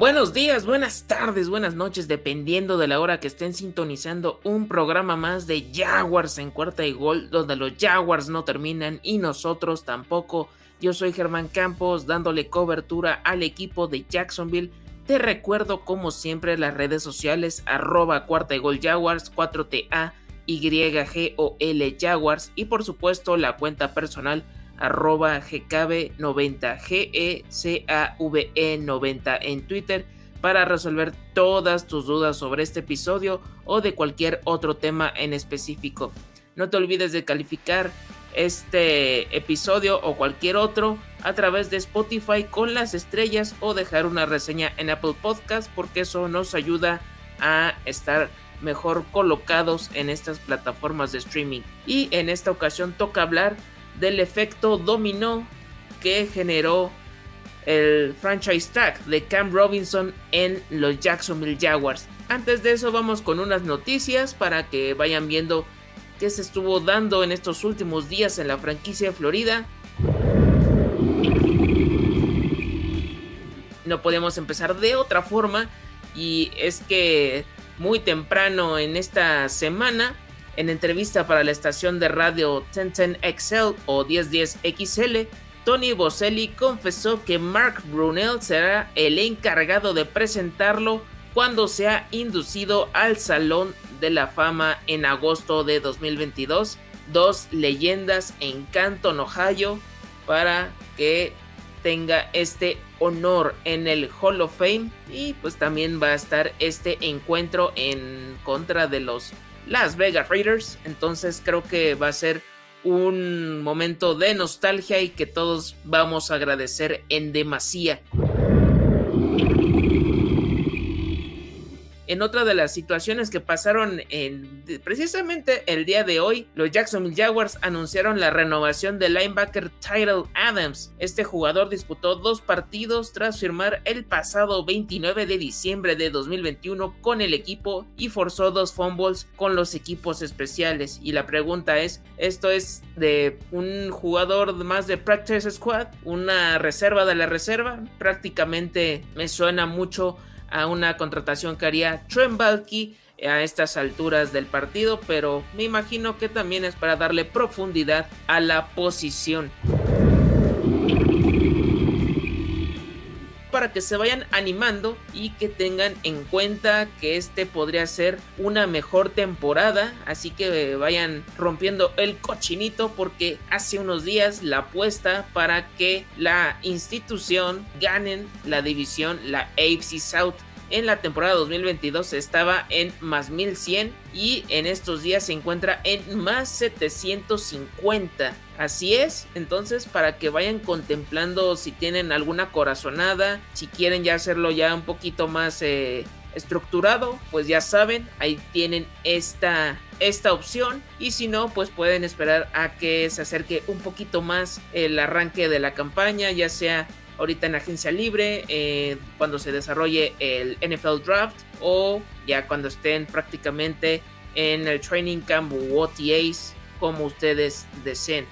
Buenos días, buenas tardes, buenas noches, dependiendo de la hora que estén sintonizando un programa más de Jaguars en cuarta y gol, donde los Jaguars no terminan y nosotros tampoco. Yo soy Germán Campos, dándole cobertura al equipo de Jacksonville. Te recuerdo como siempre las redes sociales arroba cuarta y gol Jaguars 4TA YGOL Jaguars y por supuesto la cuenta personal arroba gkb90 G-E-C-A-V-E 90 en Twitter para resolver todas tus dudas sobre este episodio o de cualquier otro tema en específico. No te olvides de calificar este episodio o cualquier otro a través de Spotify con las estrellas o dejar una reseña en Apple Podcast porque eso nos ayuda a estar mejor colocados en estas plataformas de streaming. Y en esta ocasión toca hablar del efecto dominó que generó el franchise tag de Cam Robinson en los Jacksonville Jaguars. Antes de eso vamos con unas noticias para que vayan viendo qué se estuvo dando en estos últimos días en la franquicia de Florida. No podemos empezar de otra forma y es que muy temprano en esta semana en entrevista para la estación de radio 1010XL o 1010XL, Tony Boselli confesó que Mark Brunel será el encargado de presentarlo cuando sea inducido al Salón de la Fama en agosto de 2022. Dos leyendas en Canton, Ohio, para que tenga este honor en el Hall of Fame y pues también va a estar este encuentro en contra de los las Vegas Raiders. Entonces creo que va a ser un momento de nostalgia y que todos vamos a agradecer en demasía. En otra de las situaciones que pasaron en, precisamente el día de hoy, los Jacksonville Jaguars anunciaron la renovación del linebacker Tyrell Adams. Este jugador disputó dos partidos tras firmar el pasado 29 de diciembre de 2021 con el equipo y forzó dos fumbles con los equipos especiales. Y la pregunta es, ¿esto es de un jugador más de Practice Squad? ¿Una reserva de la reserva? Prácticamente me suena mucho a una contratación que haría Trent a estas alturas del partido, pero me imagino que también es para darle profundidad a la posición. Para que se vayan animando y que tengan en cuenta que este podría ser una mejor temporada. Así que vayan rompiendo el cochinito porque hace unos días la apuesta para que la institución ganen la división, la AFC South en la temporada 2022 estaba en más 1100 y en estos días se encuentra en más 750. Así es, entonces para que vayan contemplando si tienen alguna corazonada, si quieren ya hacerlo ya un poquito más eh, estructurado, pues ya saben, ahí tienen esta, esta opción y si no, pues pueden esperar a que se acerque un poquito más el arranque de la campaña, ya sea ahorita en agencia libre, eh, cuando se desarrolle el NFL Draft o ya cuando estén prácticamente en el Training Camp o OTAs, como ustedes deseen.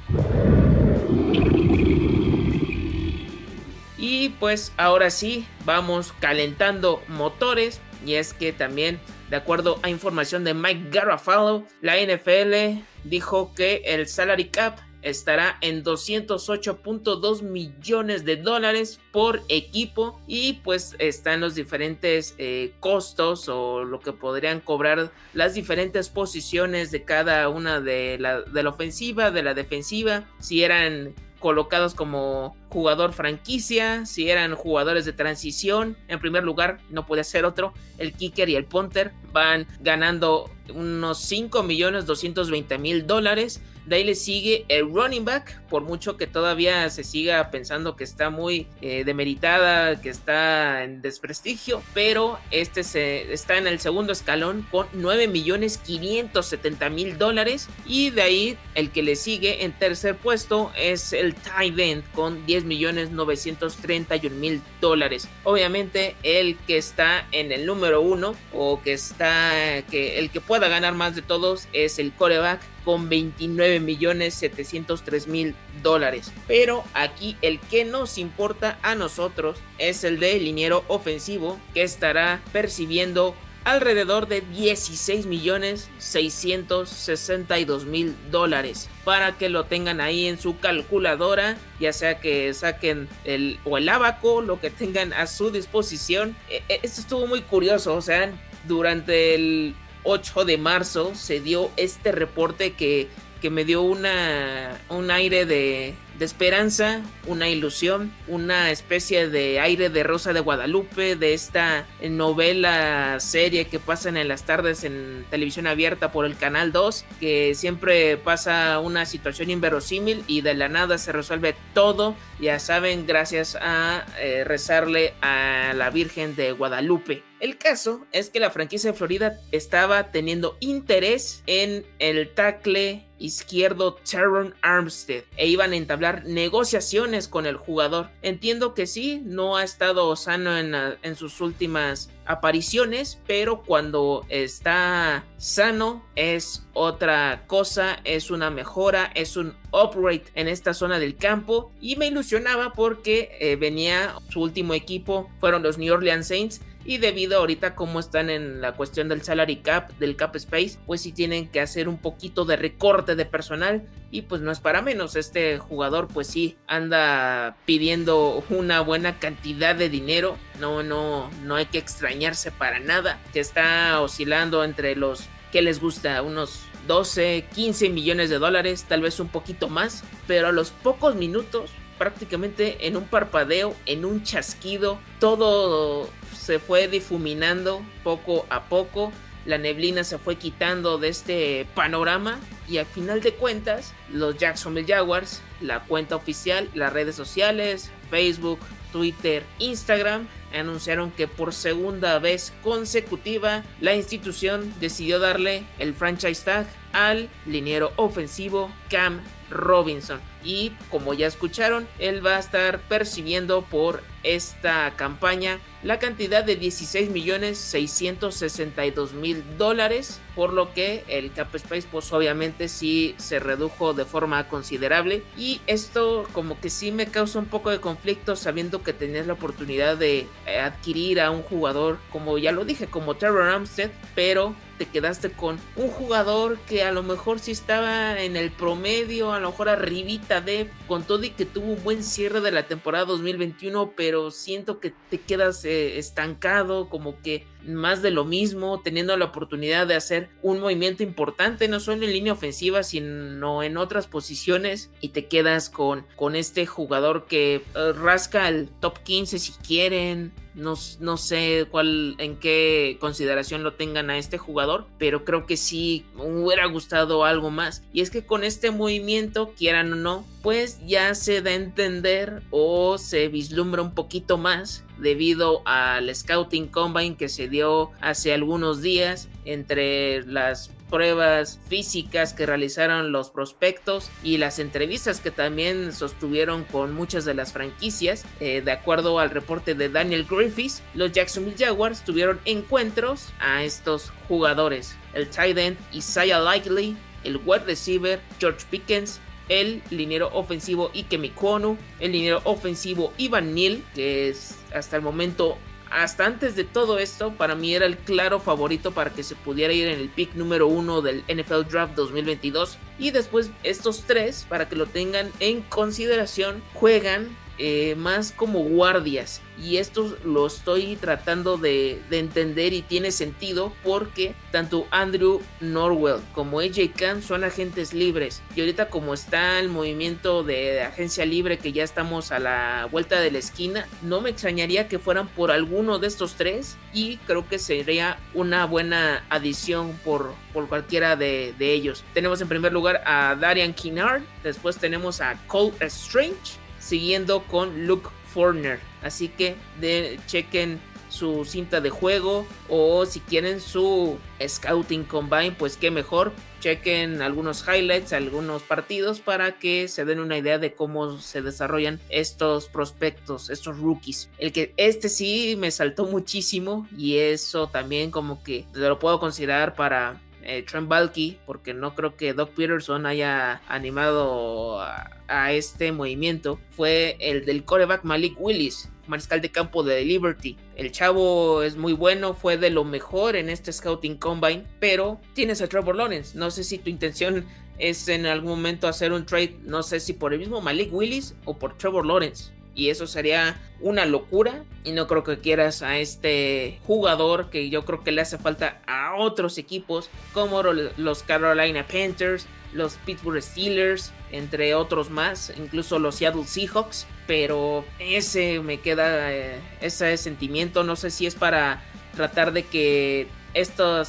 Y pues ahora sí, vamos calentando motores. Y es que también, de acuerdo a información de Mike Garafalo, la NFL dijo que el salary cap estará en 208.2 millones de dólares por equipo y pues están los diferentes eh, costos o lo que podrían cobrar las diferentes posiciones de cada una de la, de la ofensiva, de la defensiva, si eran colocados como jugador franquicia, si eran jugadores de transición, en primer lugar no puede ser otro, el kicker y el punter van ganando unos 5 millones 220 mil dólares de ahí le sigue el running back, por mucho que todavía se siga pensando que está muy eh, demeritada, que está en desprestigio, pero este se, está en el segundo escalón con 9 millones 570 mil dólares. Y de ahí el que le sigue en tercer puesto es el tight end con 10 10 millones 931 mil dólares. Obviamente el que está en el número uno o que está, que el que pueda ganar más de todos es el coreback con 29 millones 703 mil dólares. Pero aquí el que nos importa a nosotros es el de liniero ofensivo que estará percibiendo alrededor de 16 millones 662 mil dólares para que lo tengan ahí en su calculadora ya sea que saquen el o el abaco lo que tengan a su disposición. E, e, esto estuvo muy curioso o sea durante el 8 de marzo se dio este reporte que, que me dio una, un aire de, de esperanza, una ilusión, una especie de aire de Rosa de Guadalupe, de esta novela serie que pasan en las tardes en televisión abierta por el canal 2, que siempre pasa una situación inverosímil y de la nada se resuelve todo, ya saben, gracias a eh, rezarle a la Virgen de Guadalupe. El caso es que la franquicia de Florida estaba teniendo interés en el tackle izquierdo Terron Armstead e iban a entablar negociaciones con el jugador. Entiendo que sí, no ha estado sano en, sus últimas apariciones, pero cuando está sano es otra cosa, es una mejora, es un upgrade en esta zona del campo y me ilusionaba porque eh, venía su último equipo, fueron los New Orleans Saints y debido ahorita como están en la cuestión del salary cap, del cap space, pues sí tienen que hacer un poquito de recorte de personal. Y pues no es para menos, este jugador pues sí anda pidiendo una buena cantidad de dinero, no no no hay que extrañarse para nada, que está oscilando entre los que les gusta unos 12, 15 millones de dólares, tal vez un poquito más, pero a los pocos minutos prácticamente en un parpadeo, en un chasquido, todo se fue difuminando poco a poco, la neblina se fue quitando de este panorama y al final de cuentas los Jacksonville Jaguars, la cuenta oficial, las redes sociales, Facebook, Twitter, Instagram, anunciaron que por segunda vez consecutiva la institución decidió darle el franchise tag al liniero ofensivo Cam Robinson. Y como ya escucharon, él va a estar percibiendo por esta campaña la cantidad de 16 millones 662 mil dólares, por lo que el cap space pues obviamente sí se redujo de forma considerable. Y esto como que sí me causa un poco de conflicto sabiendo que tenías la oportunidad de eh, adquirir a un jugador como ya lo dije como Trevor Armstead, pero te quedaste con un jugador que a lo mejor sí estaba en el promedio, a lo mejor arribita de, con todo y que tuvo un buen cierre de la temporada 2021, pero siento que te quedas eh, estancado, como que más de lo mismo, teniendo la oportunidad de hacer un movimiento importante, no solo en línea ofensiva, sino en otras posiciones, y te quedas con, con este jugador que eh, rasca el top 15 si quieren, no, no, sé cuál, en qué consideración lo tengan a este jugador, pero creo que sí hubiera gustado algo más. Y es que con este movimiento, quieran o no, pues ya se da a entender o se vislumbra un poquito más debido al Scouting Combine que se dio hace algunos días entre las pruebas físicas que realizaron los prospectos y las entrevistas que también sostuvieron con muchas de las franquicias. Eh, de acuerdo al reporte de Daniel Griffiths, los Jacksonville Jaguars tuvieron encuentros a estos jugadores. El tight end Isaiah Likely, el wide receiver George Pickens, el liniero ofensivo Ike Mikono, el liniero ofensivo Ivan Neal, que es hasta el momento hasta antes de todo esto, para mí era el claro favorito para que se pudiera ir en el pick número uno del NFL Draft 2022. Y después estos tres, para que lo tengan en consideración, juegan eh, más como guardias. Y esto lo estoy tratando de, entender y tiene sentido porque tanto Andrew Norwell como AJ Khan son agentes libres. Y ahorita como está el movimiento de agencia libre que ya estamos a la vuelta de la esquina, no me extrañaría que fueran por alguno de estos tres y creo que sería una buena adición por, por cualquiera de, de ellos. Tenemos en primer lugar a Darian Kinnard, después tenemos a Cole Strange siguiendo con Luke Forner. Así que de, chequen su cinta de juego o si quieren su Scouting Combine, pues qué mejor. Chequen algunos highlights, algunos partidos para que se den una idea de cómo se desarrollan estos prospectos, estos rookies. El que este sí me saltó muchísimo y eso también como que lo puedo considerar para eh, Trent Balky, porque no creo que Doc Peterson haya animado a, a este movimiento, fue el del coreback Malik Willis mariscal de campo de Liberty. El chavo es muy bueno, fue de lo mejor en este Scouting Combine, pero tienes a Trevor Lawrence. No sé si tu intención es en algún momento hacer un trade, no sé si por el mismo Malik Willis o por Trevor Lawrence. Y eso sería una locura. Y no creo que quieras a este jugador que yo creo que le hace falta a otros equipos como los Carolina Panthers, los Pittsburgh Steelers, entre otros más, incluso los Seattle Seahawks, pero ese me queda eh, ese sentimiento, no sé si es para tratar de que estas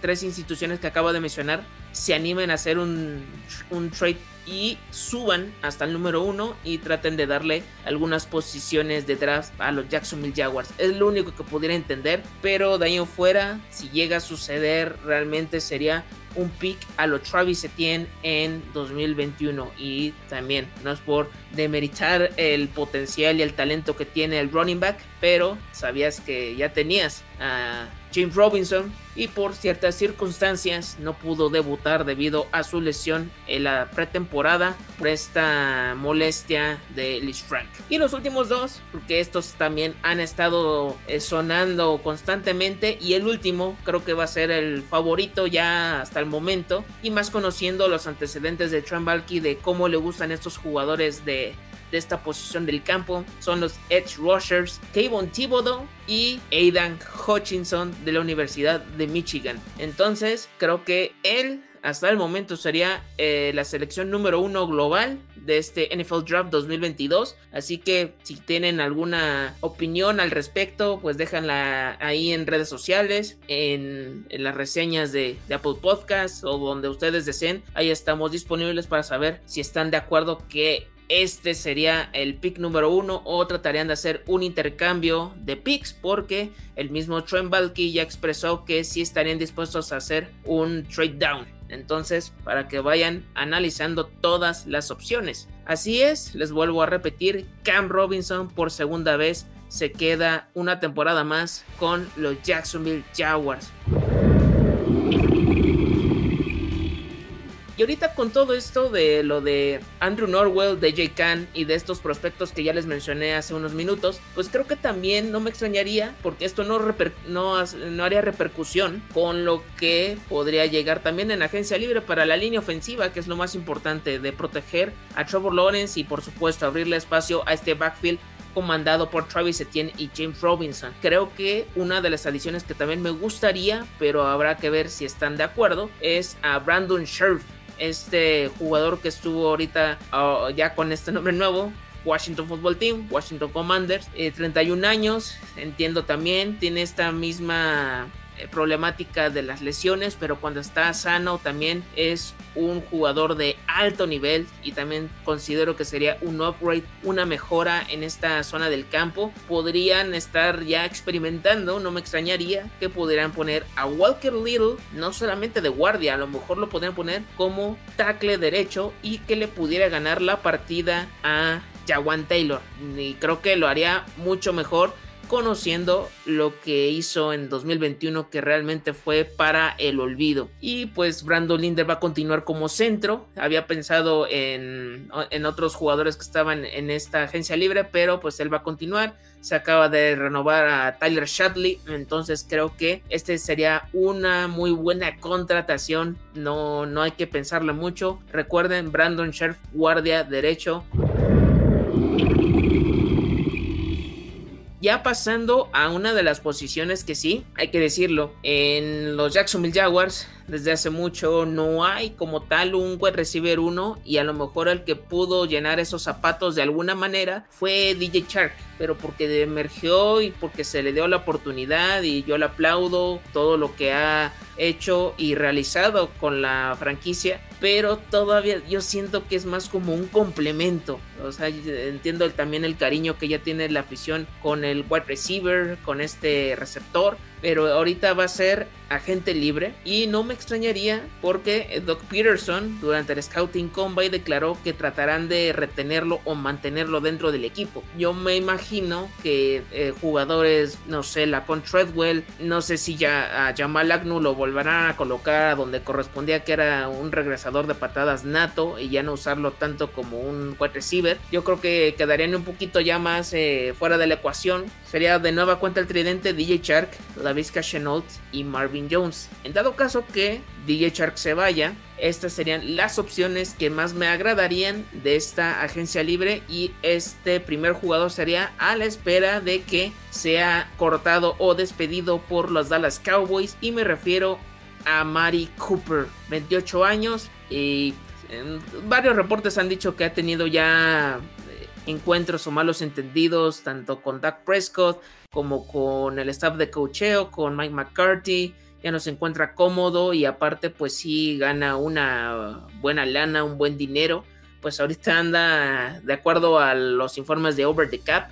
tres instituciones que acabo de mencionar se animen a hacer un, un trade y suban hasta el número uno y traten de darle algunas posiciones de draft a los Jacksonville Jaguars. Es lo único que pudiera entender, pero de ahí en fuera, si llega a suceder, realmente sería un pick a lo Travis Etienne en 2021 y también no es por demeritar el potencial y el talento que tiene el running back, pero sabías que ya tenías a James Robinson y por ciertas circunstancias no pudo debutar debido a su lesión en la pretemporada por esta molestia de Liz Frank. Y los últimos dos, porque estos también han estado eh, sonando constantemente y el último creo que va a ser el favorito ya hasta el momento y más conociendo los antecedentes de Balky de cómo le gustan estos jugadores de de esta posición del campo son los Edge Rushers, Kayvon Thibodeau y Aidan Hutchinson de la Universidad de Michigan. Entonces, creo que él hasta el momento sería eh, la selección número uno global de este NFL Draft 2022. Así que si tienen alguna opinión al respecto, pues déjanla ahí en redes sociales, en, las reseñas de, de, Apple Podcasts o donde ustedes deseen. Ahí estamos disponibles para saber si están de acuerdo que este sería el pick número uno o tratarían de hacer un intercambio de picks porque el mismo Trent Balky ya expresó que sí estarían dispuestos a hacer un trade down. Entonces, para que vayan analizando todas las opciones. Así es, les vuelvo a repetir, Cam Robinson por segunda vez se queda una temporada más con los Jacksonville Jaguars. Y ahorita con todo esto de lo de Andrew Norwell, de J. Khan y de estos prospectos que ya les mencioné hace unos minutos, pues creo que también no me extrañaría porque esto no, no, no haría repercusión con lo que podría llegar también en agencia libre para la línea ofensiva, que es lo más importante de proteger a Trevor Lawrence y por supuesto abrirle espacio a este backfield comandado por Travis Etienne y James Robinson. Creo que una de las adiciones que también me gustaría, pero habrá que ver si están de acuerdo, es a Brandon Scherf este jugador que estuvo ahorita ah, ya con este nombre nuevo, Washington Football Team, Washington Commanders, 31 eh, años, entiendo también, tiene esta misma problemática de las lesiones, pero cuando está sano también es un jugador de alto nivel y también considero que sería un upgrade, una mejora en esta zona del campo. Podrían estar ya experimentando, no me extrañaría que pudieran poner a Walker Little no solamente de guardia, a lo mejor lo podrían poner como tackle derecho y que le pudiera ganar la partida a Jawan Taylor. Y creo que lo haría mucho mejor conociendo lo que hizo en 2021 que realmente fue para el olvido. Y pues Brandon Linder va a continuar como centro. Había pensado en, en otros jugadores que estaban en esta agencia libre, pero pues él va a continuar. Se acaba de renovar a Tyler Shadley, entonces creo que este sería una muy buena contratación. No, no hay que pensarlo mucho. Recuerden, Brandon Scherf, guardia derecho. Ya pasando a una de las posiciones que sí, hay que decirlo, en los Jacksonville Jaguars desde hace mucho. No hay como tal un wide receiver 1 y a lo mejor el que pudo llenar esos zapatos de alguna manera fue DJ Shark, pero porque emergió y porque se le dio la oportunidad y yo le aplaudo todo lo que ha hecho y realizado con la franquicia, pero todavía yo siento que es más como un complemento. O sea, entiendo también el cariño que ya tiene la afición con el wide receiver, con este receptor, pero ahorita va a ser agente libre y no me extrañaría porque Doc Peterson durante el Scouting Combine declaró que tratarán de retenerlo o mantenerlo dentro del equipo. Yo me imagino que eh, jugadores, no sé, la con Treadwell, no sé si ya a Jamal Agnew lo volverán a colocar donde correspondía que era un regresador de patadas nato y ya no usarlo tanto como un wide receiver. Yo creo que quedarían un poquito ya más eh, fuera de la ecuación. Sería de nueva cuenta el tridente DJ Shark, Vizca Chenault y Marvin Jones. En dado caso que DJ Shark se vaya, estas serían las opciones que más me agradarían de esta agencia libre y este primer jugador sería a la espera de que sea cortado o despedido por los Dallas Cowboys y me refiero a Mari Cooper, 28 años y varios reportes han dicho que ha tenido ya encuentros o malos entendidos tanto con Doug Prescott como con el staff de cocheo, con Mike McCarthy. Ya no se encuentra cómodo y aparte pues sí gana una buena lana, un buen dinero. Pues ahorita anda, de acuerdo a los informes de Over the Cap,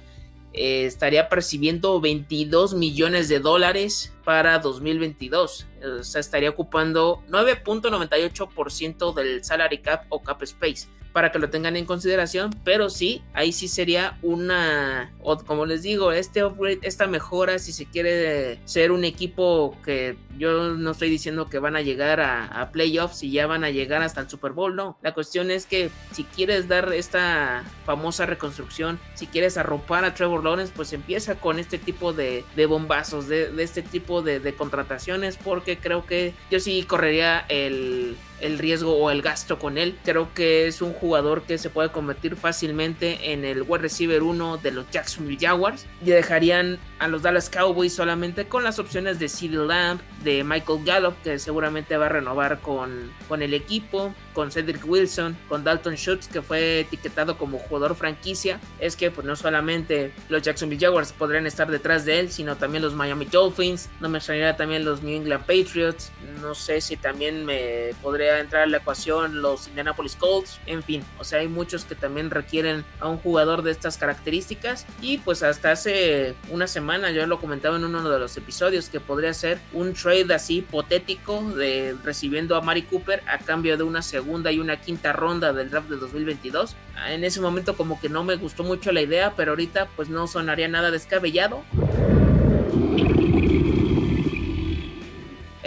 eh, estaría percibiendo 22 millones de dólares para 2022. O sea, estaría ocupando 9.98% del salary cap o cap space para que lo tengan en consideración, pero sí, ahí sí sería una, como les digo, este upgrade, esta mejora, si se quiere ser un equipo que yo no estoy diciendo que van a llegar a, playoffs y ya van a llegar hasta el Super Bowl, no, la cuestión es que si quieres dar esta famosa reconstrucción, si quieres arropar a Trevor Lawrence, pues empieza con este tipo de, bombazos, de, de este tipo de, de contrataciones, porque creo que yo sí correría el el riesgo o el gasto con él. Creo que es un jugador que se puede convertir fácilmente en el wide receiver 1 de los Jacksonville Jaguars. Y dejarían a los Dallas Cowboys solamente con las opciones de CeeDee Lamb, de Michael Gallup, que seguramente va a renovar con, con el equipo, con Cedric Wilson, con Dalton Schultz, que fue etiquetado como jugador franquicia. Es que pues no solamente los Jacksonville Jaguars podrían estar detrás de él, sino también los Miami Dolphins. No me extrañaría también los New England Patriots. No sé si también me podría entrar a la ecuación los Indianapolis Colts. En fin, o sea, hay muchos que también requieren a un jugador de estas características. Y pues hasta hace una semana yo lo comentaba en uno de los episodios, que podría ser un trade así hipotético de recibiendo a Mari Cooper a cambio de una segunda y una quinta ronda del draft de 2022. En ese momento como que no me gustó mucho la idea, pero ahorita pues no sonaría nada descabellado.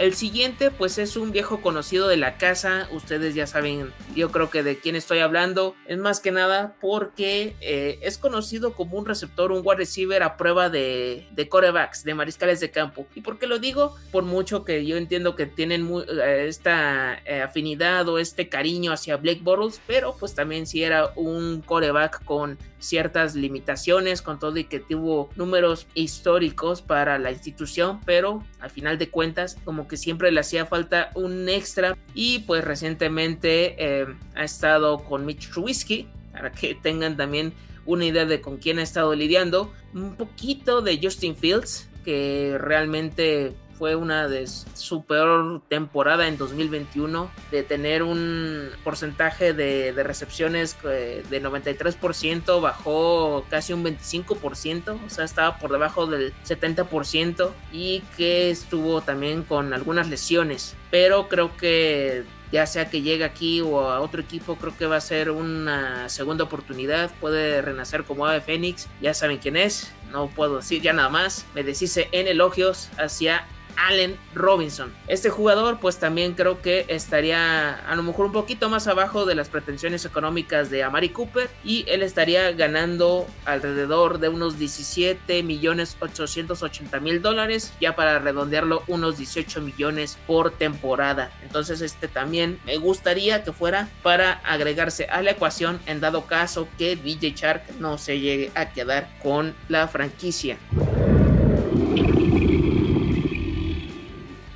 El siguiente pues es un viejo conocido de la casa, ustedes ya saben yo creo que de quién estoy hablando, es más que nada porque eh, es conocido como un receptor, un wide receiver a prueba de, de corebacks, de mariscales de campo. ¿Y por qué lo digo? Por mucho que yo entiendo que tienen eh, esta eh, afinidad o este cariño hacia Blake Bortles, pero pues también si era un coreback con ciertas limitaciones, con todo y que tuvo números históricos para la institución, pero al final de cuentas como que siempre le hacía falta un extra. Y pues recientemente eh, ha estado con Mitch Trubisky para que tengan también una idea de con quién ha estado lidiando. Un poquito de Justin Fields que realmente fue una de su peor temporada en 2021, de tener un porcentaje de, recepciones de 93%, bajó casi un 25%, o sea, estaba por debajo del 70% y que estuvo también con algunas lesiones, pero creo que ya sea que llegue aquí o a otro equipo, creo que va a ser una segunda oportunidad. Puede renacer como Ave Fénix, ya saben quién es, no puedo decir ya nada más. Me deshice en elogios hacia Allen Robinson. Este jugador pues también creo que estaría a lo mejor un poquito más abajo de las pretensiones económicas de Amari Cooper y él estaría ganando alrededor de unos 17 millones 880 mil dólares ya para redondearlo unos 18 millones por temporada. Entonces este también me gustaría que fuera para agregarse a la ecuación en dado caso que DJ Shark no se llegue a quedar con la franquicia.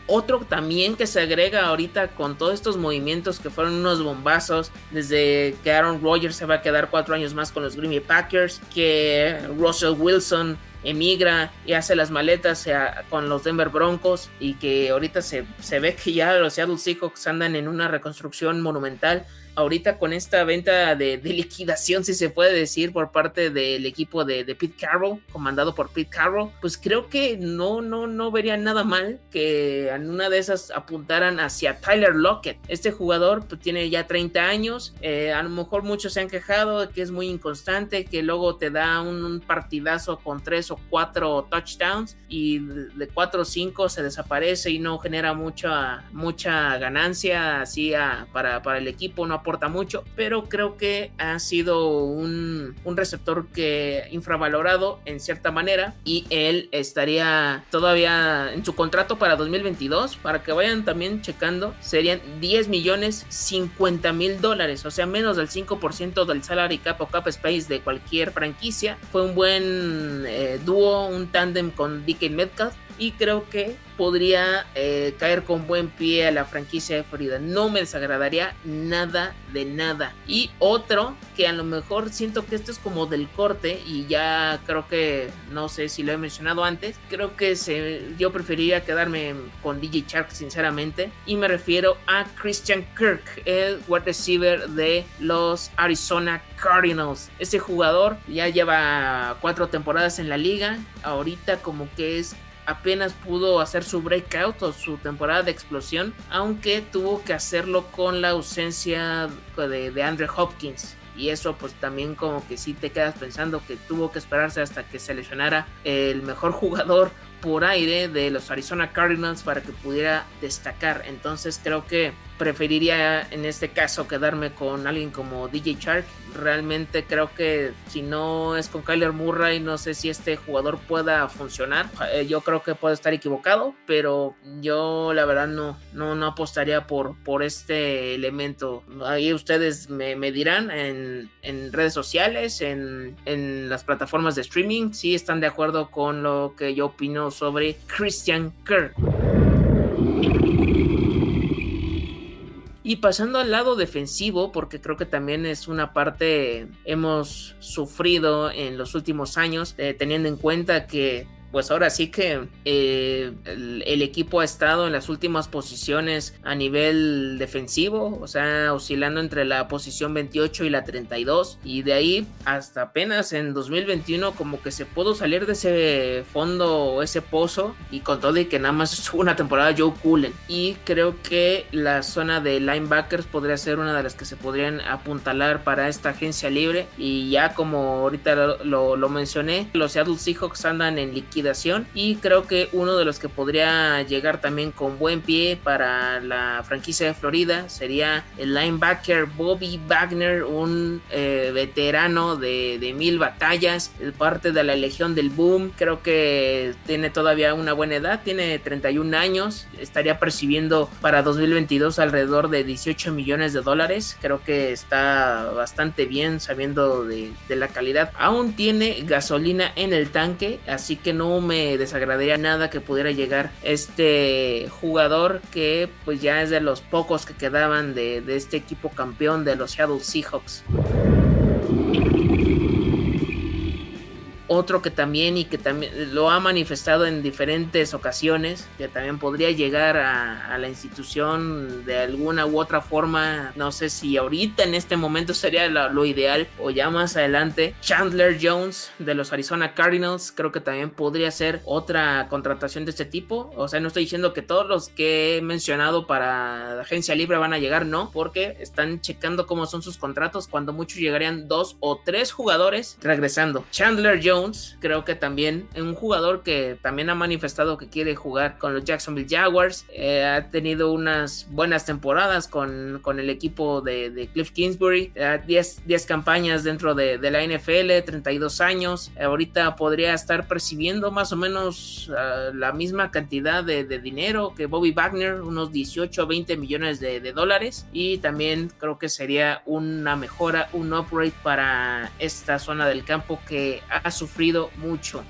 Otro también que se agrega ahorita con todos estos movimientos que fueron unos bombazos, desde que Aaron Rodgers se va a quedar cuatro años más con los Green Bay Packers, que Russell Wilson emigra y hace las maletas con los Denver Broncos y que ahorita se, se ve que ya los Seattle Seahawks andan en una reconstrucción monumental ahorita con esta venta de, liquidación, si se puede decir, por parte del equipo de, Pete Carroll, comandado por Pete Carroll, pues creo que no, no, no vería nada mal que en una de esas apuntaran hacia Tyler Lockett. Este jugador pues, tiene ya 30 años, eh, a lo mejor muchos se han quejado de que es muy inconstante, que luego te da un, partidazo con tres o cuatro touchdowns y de cuatro o cinco se desaparece y no genera mucha, mucha ganancia así para, para el equipo, no aporta mucho, pero creo que ha sido un, un receptor que infravalorado en cierta manera y él estaría todavía en su contrato para 2022, para que vayan también checando, serían 10 millones 50 mil dólares, o sea, menos del 5% del salary cap o cap space de cualquier franquicia. Fue un buen eh, dúo, un tándem con DK Metcalf y creo que podría eh, caer con buen pie a la franquicia de Florida. No me desagradaría nada de nada. Y otro que a lo mejor siento que esto es como del corte y ya creo que no sé si lo he mencionado antes. Creo que yo preferiría quedarme con DJ Shark sinceramente y me refiero a Christian Kirk, el wide receiver de los Arizona Cardinals. Ese jugador ya lleva cuatro temporadas en la liga. Ahorita como que es apenas pudo hacer su breakout o su temporada de explosión, aunque tuvo que hacerlo con la ausencia de, de Andrew Hopkins. Y eso pues también como que sí te quedas pensando que tuvo que esperarse hasta que se lesionara el mejor jugador por aire de los Arizona Cardinals para que pudiera destacar. Entonces creo que preferiría en este caso quedarme con alguien como DJ Shark. Realmente creo que si no es con Kyler Murray, no sé si este jugador pueda funcionar. Eh, yo creo que puede estar equivocado, pero yo la verdad no, no, no apostaría por, por este elemento. Ahí ustedes me, dirán en, en, redes sociales, en, en las plataformas de streaming, si están de acuerdo con lo que yo opino sobre Christian Kirk. Y pasando al lado defensivo, porque creo que también es una parte hemos sufrido en los últimos años, eh, teniendo en cuenta que pues ahora sí que eh, el, equipo ha estado en las últimas posiciones a nivel defensivo, o sea, oscilando entre la posición 28 y la 32, y de ahí hasta apenas en 2021 como que se pudo salir de ese fondo, ese pozo, y con todo y que nada más estuvo una temporada Joe Cullen, y creo que la zona de linebackers podría ser una de las que se podrían apuntalar para esta agencia libre, y ya como ahorita lo, mencioné, los Seattle Seahawks andan en liquidez y creo que uno de los que podría llegar también con buen pie para la franquicia de Florida sería el linebacker Bobby Wagner, un eh, veterano de, de, mil batallas, parte de la Legión del Boom, creo que tiene todavía una buena edad, tiene 31 años, estaría percibiendo para 2022 alrededor de 18 millones de dólares, creo que está bastante bien sabiendo de, de la calidad, aún tiene gasolina en el tanque, así que no me desagradaría nada que pudiera llegar este jugador que pues ya es de los pocos que quedaban de, de este equipo campeón de los Seattle Seahawks. Otro que también y que también lo ha manifestado en diferentes ocasiones, que también podría llegar a, la institución de alguna u otra forma, no sé si ahorita en este momento sería lo, ideal o ya más adelante. Chandler Jones de los Arizona Cardinals, creo que también podría ser otra contratación de este tipo. O sea, no estoy diciendo que todos los que he mencionado para la agencia libre van a llegar, no, porque están checando cómo son sus contratos. Cuando muchos llegarían dos o tres jugadores regresando. Chandler Jones creo que también un jugador que también ha manifestado que quiere jugar con los Jacksonville Jaguars. Eh, ha tenido unas buenas temporadas con, con el equipo de, Cliff Kingsbury. 10, eh, campañas dentro de, la NFL, 32 años. ahorita podría estar percibiendo más o menos eh, la misma cantidad de, dinero que Bobby Wagner, unos 18 o 20 millones de dólares. Y también creo que sería una mejora, un upgrade para esta zona del campo que ha sufrido mucho.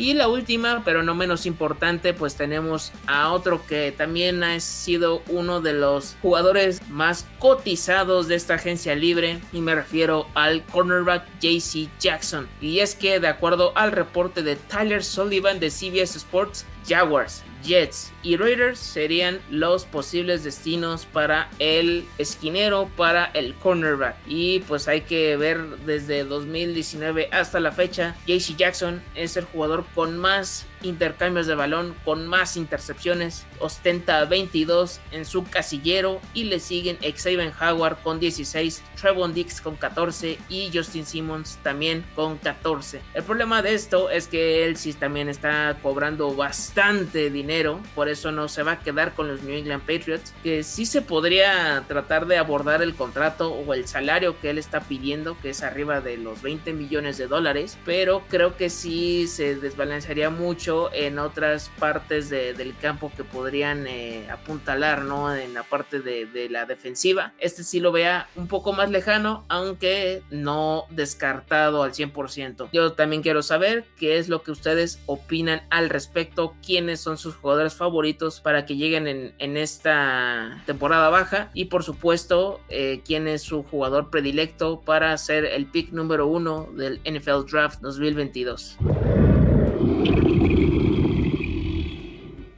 Y la última, pero no menos importante, pues tenemos a otro que también ha sido uno de los jugadores más cotizados de esta agencia libre y me refiero al cornerback JC Jackson. Y es que de acuerdo al reporte de Tyler Sullivan de CBS Sports, Jaguars, Jets y Raiders serían los posibles destinos para el esquinero, para el cornerback. Y pues hay que ver desde 2019 hasta la fecha, JC Jackson es el jugador con más intercambios de balón, con más intercepciones, ostenta 22 en su casillero y le siguen Xavier Howard con 16, Trevon Dix con 14 y Justin Simmons también con 14. El problema de esto es que él sí también está cobrando bastante dinero, por eso no se va a quedar con los New England Patriots, que sí se podría tratar de abordar el contrato o el salario que él está pidiendo, que es arriba de los 20 millones de dólares, pero creo que sí se desbalancearía mucho en otras partes del campo que podrían eh, apuntalar, ¿no? En la parte de, la defensiva. Este sí lo vea un poco más lejano, aunque no descartado al 100%. Yo también quiero saber qué es lo que ustedes opinan al respecto, quiénes son sus jugadores favoritos para que lleguen en, esta temporada baja y por supuesto eh, quién es su jugador predilecto para ser el pick número uno del NFL Draft 2022.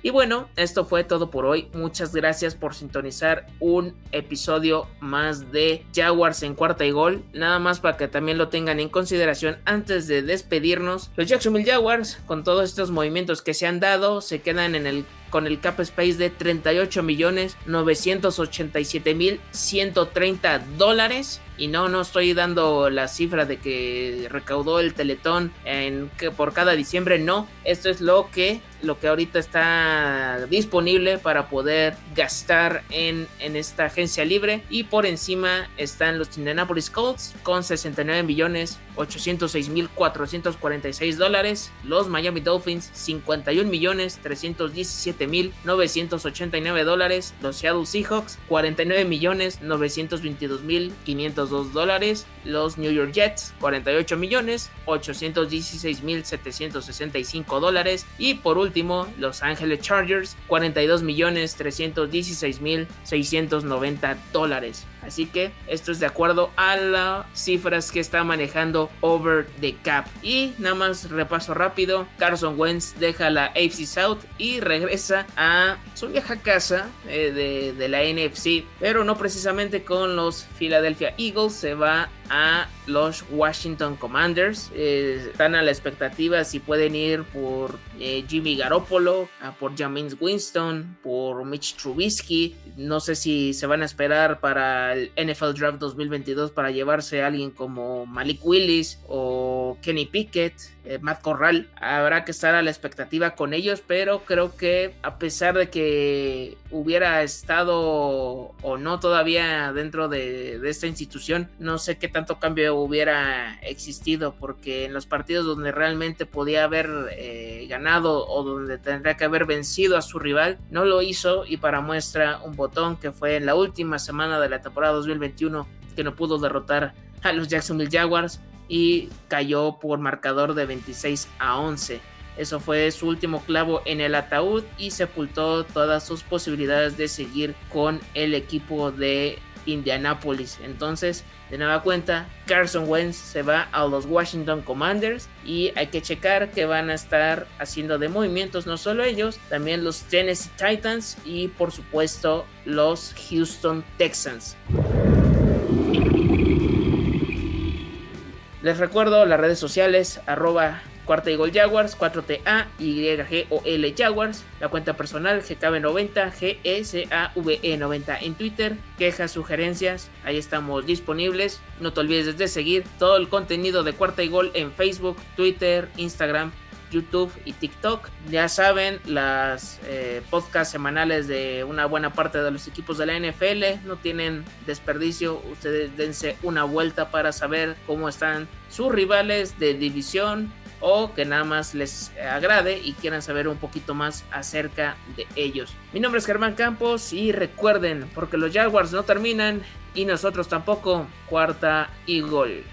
Y bueno, esto fue todo por hoy. Muchas gracias por sintonizar un episodio más de Jaguars en cuarta y gol. Nada más para que también lo tengan en consideración antes de despedirnos. Los Jacksonville Jaguars, con todos estos movimientos que se han dado, se quedan en el con el cap space de 38 millones 987 mil 130 dólares. Y no no estoy dando la cifra de que recaudó el teletón en que por cada diciembre no. Esto es lo que lo que ahorita está disponible para poder gastar en, en esta agencia libre. Y por encima están los Indianapolis Colts con 69 millones 806 mil 446 dólares. Los Miami Dolphins 51 millones 317 mil 989 dólares. Los Seattle Seahawks 49 millones 922 mil 502 dólares. Los New York Jets 48 millones 816 mil 765 dólares. Y por último, Los Angeles Chargers 42 millones 316 mil 690 dólares. Así que esto es de acuerdo a las cifras que está manejando Over the Cap. Y nada más repaso rápido. Carson Wentz deja la AFC South y regresa a su vieja casa eh, de, la NFC. Pero no precisamente con los Philadelphia Eagles. Se va a los Washington Commanders. Eh, están a la expectativa si pueden ir por eh, Jimmy Garoppolo, por James Winston, por Mitch Trubisky. No sé si se van a esperar para el NFL Draft 2022 para llevarse a alguien como Malik Willis o Kenny Pickett, eh, Matt Corral. Habrá que estar a la expectativa con ellos, pero creo que a pesar de que hubiera estado o no todavía dentro de, de esta institución, no sé qué tanto cambio hubiera existido, porque en los partidos donde realmente podía haber eh, ganado o donde tendría que haber vencido a su rival, no lo hizo y para muestra un botón que fue en la última semana de la temporada 2021 que no pudo derrotar a los Jacksonville Jaguars y cayó por marcador de 26 a 11. Eso fue su último clavo en el ataúd y sepultó todas sus posibilidades de seguir con el equipo de Indianapolis. Entonces, de nueva cuenta, Carson Wentz se va a los Washington Commanders y hay que checar que van a estar haciendo de movimientos no solo ellos, también los Tennessee Titans y por supuesto los Houston Texans. Les recuerdo las redes sociales, arroba Cuarta Gol Jaguars, 4TA, YGOL Jaguars, la cuenta personal GKB90, GSAVE90 en Twitter, quejas, sugerencias, ahí estamos disponibles. No te olvides de seguir todo el contenido de Cuarta y Gol en Facebook, Twitter, Instagram, YouTube y TikTok. Ya saben, las eh, podcasts semanales de una buena parte de los equipos de la NFL no tienen desperdicio. Ustedes dense una vuelta para saber cómo están sus rivales de división o que nada más les agrade y quieran saber un poquito más acerca de ellos. Mi nombre es Germán Campos y recuerden, porque los Jaguars no terminan y nosotros tampoco, cuarta y gol.